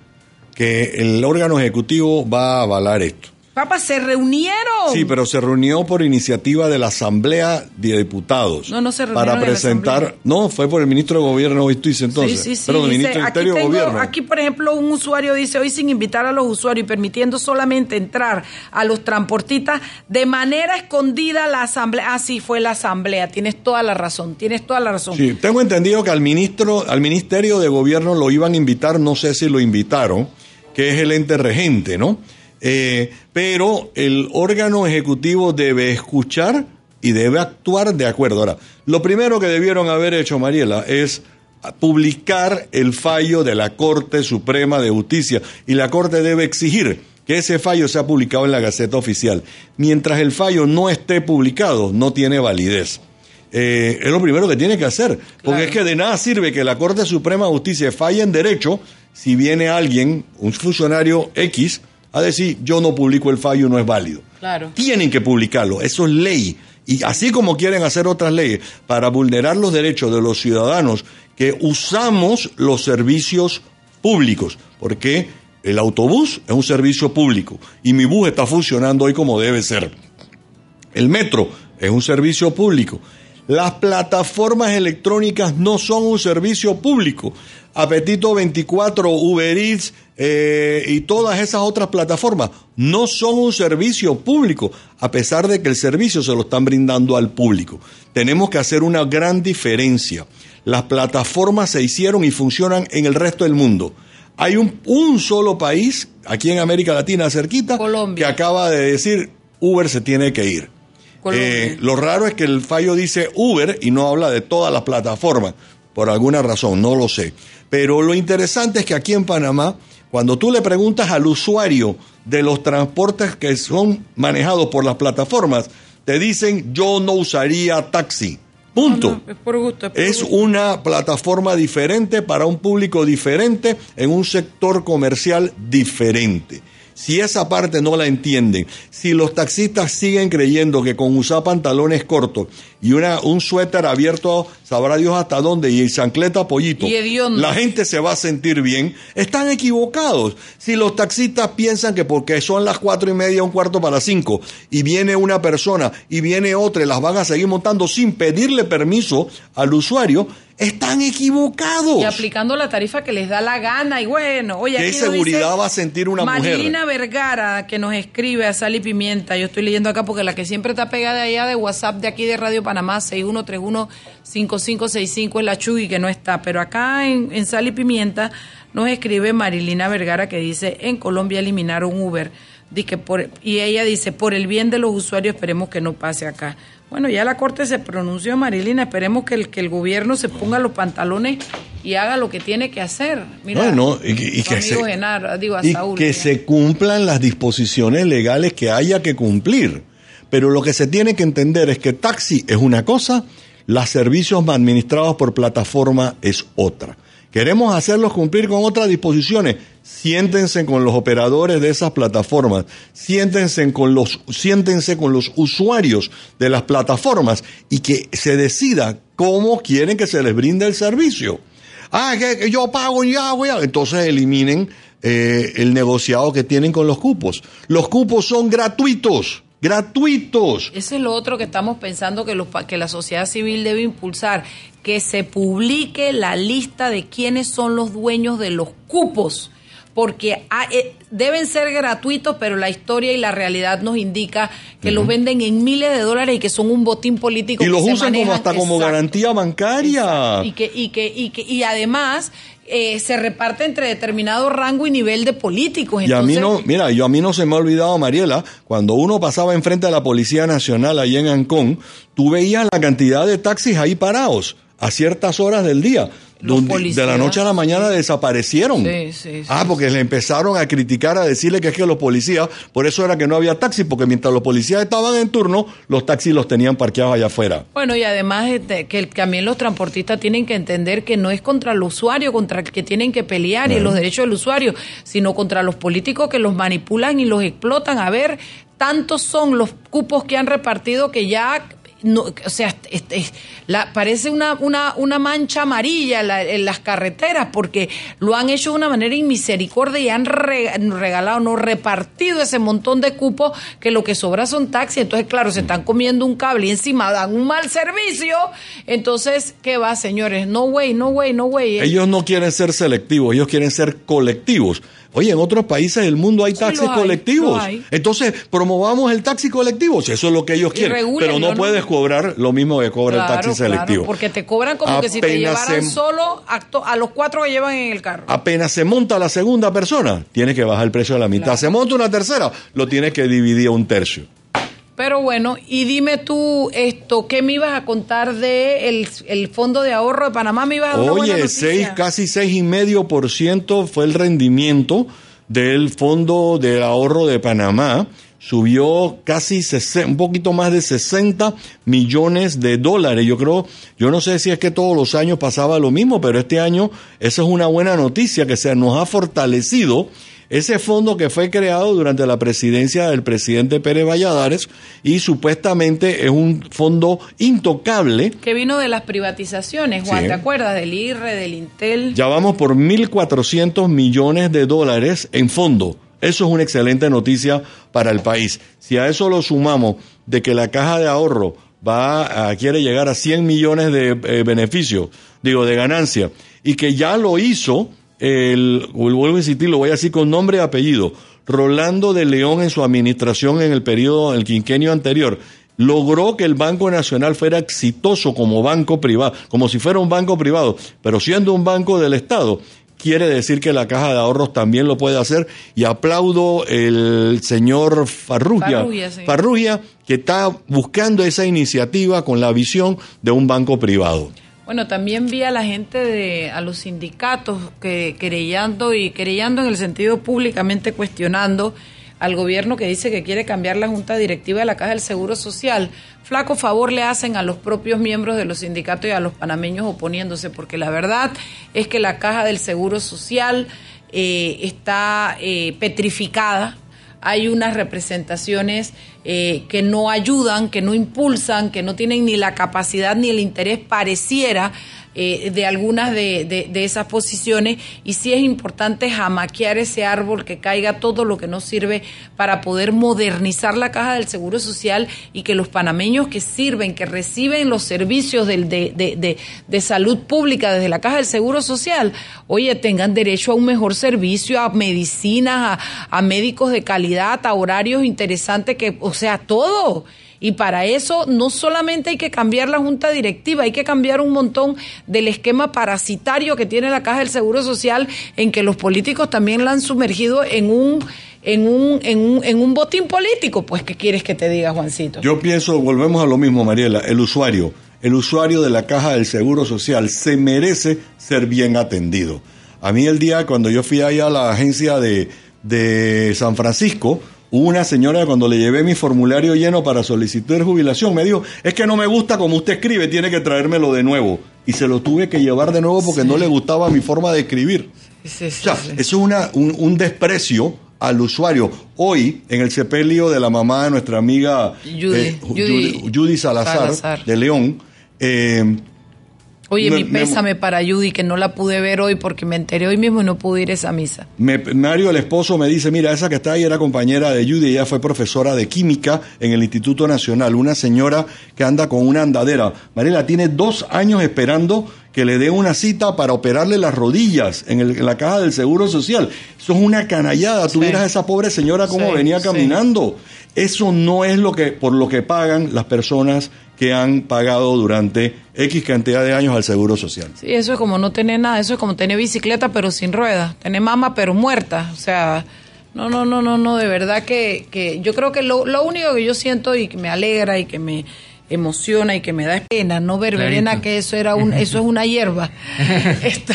que el órgano ejecutivo va a avalar esto. Papá, se reunieron. Sí, pero se reunió por iniciativa de la Asamblea de Diputados. No, no se reunieron Para en la presentar. No, fue por el ministro de Gobierno, hoy tú dices entonces. Sí, sí, sí. Pero el ministro del aquí, Interior de tengo- Gobierno. aquí, por ejemplo, un usuario dice, hoy sin invitar a los usuarios y permitiendo solamente entrar a los transportistas de manera escondida la asamblea. Ah, sí, fue la asamblea. Tienes toda la razón, tienes toda la razón. Sí, tengo entendido que al ministro, al Ministerio de Gobierno lo iban a invitar, no sé si lo invitaron, que es el ente regente, ¿no? Eh, pero el órgano ejecutivo debe escuchar y debe actuar de acuerdo. Ahora, lo primero que debieron haber hecho, Mariela, es publicar el fallo de la Corte Suprema de Justicia y la Corte debe exigir que ese fallo sea publicado en la Gaceta Oficial. Mientras el fallo no esté publicado, no tiene validez. Eh, es lo primero que tiene que hacer, porque es que de nada sirve que la Corte Suprema de Justicia falle en derecho si viene alguien, un funcionario X, a decir yo no publico el fallo, no es válido. Claro. Tienen que publicarlo, eso es ley. Y así como quieren hacer otras leyes para vulnerar los derechos de los ciudadanos que usamos los servicios públicos, porque el autobús es un servicio público y mi bus está funcionando hoy como debe ser. El metro es un servicio público. Las plataformas electrónicas no son un servicio público. Apetito 24, Uber Eats eh, y todas esas otras plataformas no son un servicio público, a pesar de que el servicio se lo están brindando al público. Tenemos que hacer una gran diferencia. Las plataformas se hicieron y funcionan en el resto del mundo. Hay un, un solo país, aquí en América Latina, cerquita, que acaba de decir Uber se tiene que ir. Eh, lo raro es que el fallo dice Uber y no habla de todas las plataformas, por alguna razón, no lo sé. Pero lo interesante es que aquí en Panamá, cuando tú le preguntas al usuario de los transportes que son manejados por las plataformas, te dicen yo no usaría taxi. Punto. es por gusto. Es, por es gusto. una plataforma diferente para un público diferente en un sector comercial diferente. Si esa parte no la entienden, si los taxistas siguen creyendo que con usar pantalones cortos y una, un suéter abierto, sabrá Dios hasta dónde, y chancleta pollito, Y la gente se va a sentir bien, están equivocados. Si los taxistas piensan que porque son las cuatro y media, un cuarto para cinco, y viene una persona y viene otra y las van a seguir montando sin pedirle permiso al usuario, están equivocados. Y aplicando la tarifa que les da la gana. Y bueno, oye, ¿Qué aquí seguridad dice va a sentir una Marilina mujer? Vergara, que nos escribe a Sal y Pimienta. Yo estoy leyendo acá porque la que siempre está pegada allá de WhatsApp de aquí de Radio Panamá, 6131-5565 es la Chugui, que no está. Pero acá en, en Sal y Pimienta nos escribe Marilina Vergara que dice, en Colombia eliminaron Uber. Que por, y ella dice, por el bien de los usuarios esperemos que no pase acá. Bueno, ya la Corte se pronunció, Marilina, esperemos que el, que el gobierno se ponga los pantalones y haga lo que tiene que hacer. Mira, y que- y tu que amigo se- Genaro, digo, a y Saúl. que se cumplan las disposiciones legales que haya que cumplir. Pero lo que se tiene que entender es que taxi es una cosa, los servicios administrados por plataforma es otra. Queremos hacerlos cumplir con otras disposiciones. Siéntense con los operadores de esas plataformas, siéntense con los, siéntense con los usuarios de las plataformas y que se decida cómo quieren que se les brinde el servicio. Ah, que, yo pago ya, güey. Entonces eliminen eh, el negociado que tienen con los cupos. Los cupos son gratuitos, gratuitos. Eso es lo otro que estamos pensando que, los, que la sociedad civil debe impulsar, que se publique la lista de quiénes son los dueños de los cupos, porque ah, eh, deben ser gratuitos, pero la historia y la realidad nos indica que los venden en miles de dólares y que son un botín político. Y que los se usan como hasta como garantía bancaria. Y que, y que, y que, y además eh, se reparte entre determinado rango y nivel de políticos. Y a mí no, mira, yo a mí no se me ha olvidado, Mariela, cuando uno pasaba enfrente de la Policía Nacional ahí en Ancón, tú veías la cantidad de taxis ahí parados a ciertas horas del día. Donde de la noche a la mañana desaparecieron. Sí, sí, sí. ah, porque le empezaron a criticar, a decirle que es que los policías, por eso era que no había taxi, porque mientras los policías estaban en turno, los taxis los tenían parqueados allá afuera. Bueno, y además este, que también los transportistas tienen que entender que no es contra el usuario contra el que tienen que pelear y los derechos del usuario, sino contra los políticos que los manipulan y los explotan. A ver, tantos son los cupos que han repartido que ya... No, o sea, este, la, parece una, una, una mancha amarilla la- en las carreteras porque lo han hecho de una manera inmisericordia y han re- regalado, no repartido ese montón de cupos que lo que sobra son taxis. Entonces, claro, se están comiendo un cable y encima dan un mal servicio. Entonces, ¿qué va, señores? No way, no way, no way. Ellos no quieren ser selectivos, ellos quieren ser colectivos. Oye, en otros países del mundo hay taxis hay, colectivos. Entonces, promovamos el taxi colectivo, si eso es lo que ellos quieren. Pero no, ¿no? puedes cobrar lo mismo que cobra el taxi claro, selectivo. porque te cobran como que si te llevaran se- solo a, los cuatro que llevan en el carro. Apenas se monta la segunda persona, tienes que bajar el precio a la mitad. Claro. Se monta una tercera, lo tienes que dividir a un tercio. Pero bueno, y dime tú esto, ¿qué me ibas a contar de el, el fondo de ahorro de Panamá? ¿Me ibas a dar Oye, seis, casi seis y medio por ciento fue el rendimiento del Fondo de Ahorro de Panamá. Subió casi sesen- un poquito más de 60 millones de dólares. Yo creo, yo no sé si es que todos los años pasaba lo mismo, pero este año esa es una buena noticia que se nos ha fortalecido ese fondo que fue creado durante la presidencia del presidente Pérez Valladares y supuestamente es un fondo intocable Que vino de las privatizaciones, Juan, Sí. ¿te acuerdas? Del IRRE, del Intel. Ya vamos por 1.400 millones de dólares en fondo. Eso es una excelente noticia para el país. Si a eso lo sumamos de que la caja de ahorro va a, quiere llegar a 100 millones de eh, beneficios, digo, de ganancia, y que ya lo hizo, el, vuelvo a insistir, lo voy a decir con nombre y apellido, Rolando de León en su administración en el periodo, el quinquenio anterior, logró que el Banco Nacional fuera exitoso como banco privado, como si fuera un banco privado, pero siendo un banco del Estado, quiere decir que la caja de ahorros también lo puede hacer y aplaudo el señor Farrugia, Farrugia, sí. Farrugia, que está buscando esa iniciativa con la visión de un banco privado. Bueno, también vi a la gente de, a los sindicatos que querellando y querellando en el sentido públicamente cuestionando al gobierno que dice que quiere cambiar la junta directiva de la Caja del Seguro Social. Flaco favor le hacen a los propios miembros de los sindicatos y a los panameños oponiéndose, porque la verdad es que la Caja del Seguro Social eh, está eh, petrificada, hay unas representaciones eh, que no ayudan, que no impulsan, que no tienen ni la capacidad ni el interés pareciera eh, de algunas de, de- de esas posiciones y sí es importante jamaquear ese árbol que caiga todo lo que nos sirve para poder modernizar la caja del Seguro Social y que los panameños que sirven, que reciben los servicios del- de, de- salud pública desde la caja del Seguro Social, oye, tengan derecho a un mejor servicio, a medicinas, a, a médicos de calidad, a horarios interesantes, que, o sea, todo. Y para eso no solamente hay que cambiar la junta directiva, hay que cambiar un montón del esquema parasitario que tiene la Caja del Seguro Social en que los políticos también la han sumergido en un en un en un, en un botín político. Pues qué quieres que te diga, Juancito? Yo pienso, volvemos a lo mismo, Mariela, el usuario, el usuario de la caja del Seguro Social se merece ser bien atendido. A mí el día cuando yo fui ahí a la agencia de, de San Francisco, una señora cuando le llevé mi formulario lleno para solicitar jubilación, me dijo, es que no me gusta como usted escribe, tiene que traérmelo de nuevo. Y se lo tuve que llevar de nuevo porque no le gustaba mi forma de escribir. Sí, sí, O sea, eso es una, un, un desprecio al usuario. Hoy, en el sepelio de la mamá de nuestra amiga Judy, eh, Ju- Judy Judy, Judy Salazar, Salazar. de León, eh, Oye, mi me- pésame para Judy, que no la pude ver hoy porque me enteré hoy mismo y no pude ir a esa misa. me- Mario, el esposo, me dice, mira, esa que está ahí era compañera de Judy, ella fue profesora de química en el Instituto Nacional, una señora que anda con una andadera. Mariela tiene dos años esperando que le dé una cita para operarle las rodillas en, el- en la caja del Seguro Social. Eso es una canallada. Tú Sí. a esa pobre señora cómo Sí, venía sí. caminando. Eso no es lo que, por lo que pagan las personas que han pagado durante X cantidad de años al Seguro Social. Sí, eso es como no tener nada, eso es como tener bicicleta pero sin ruedas, tener mamá pero muerta, o sea, no, no, no, no, no, de verdad que, que yo creo que lo, lo único que yo siento y que me alegra y que me emociona y que me da pena no ver. Verena que eso era un eso es una hierba Esto,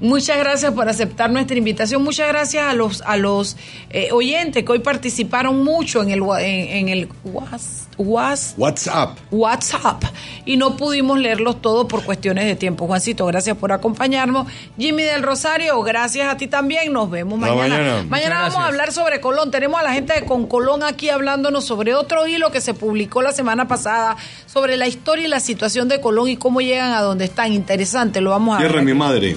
muchas gracias por aceptar nuestra invitación muchas gracias a los a los eh, oyentes que hoy participaron mucho en el en, en el was, was, WhatsApp. WhatsApp y no pudimos leerlos todos por cuestiones de tiempo. Juancito, gracias por acompañarnos. Jimmy del Rosario, gracias a ti también. Nos vemos mañana. mañana. Vamos a hablar sobre Colón. Tenemos a la gente de Con Colón aquí hablándonos sobre otro hilo que se publicó la semana pasada sobre la historia y la situación de Colón y cómo llegan a donde están. Interesante, lo vamos a Tierra ver. mi madre.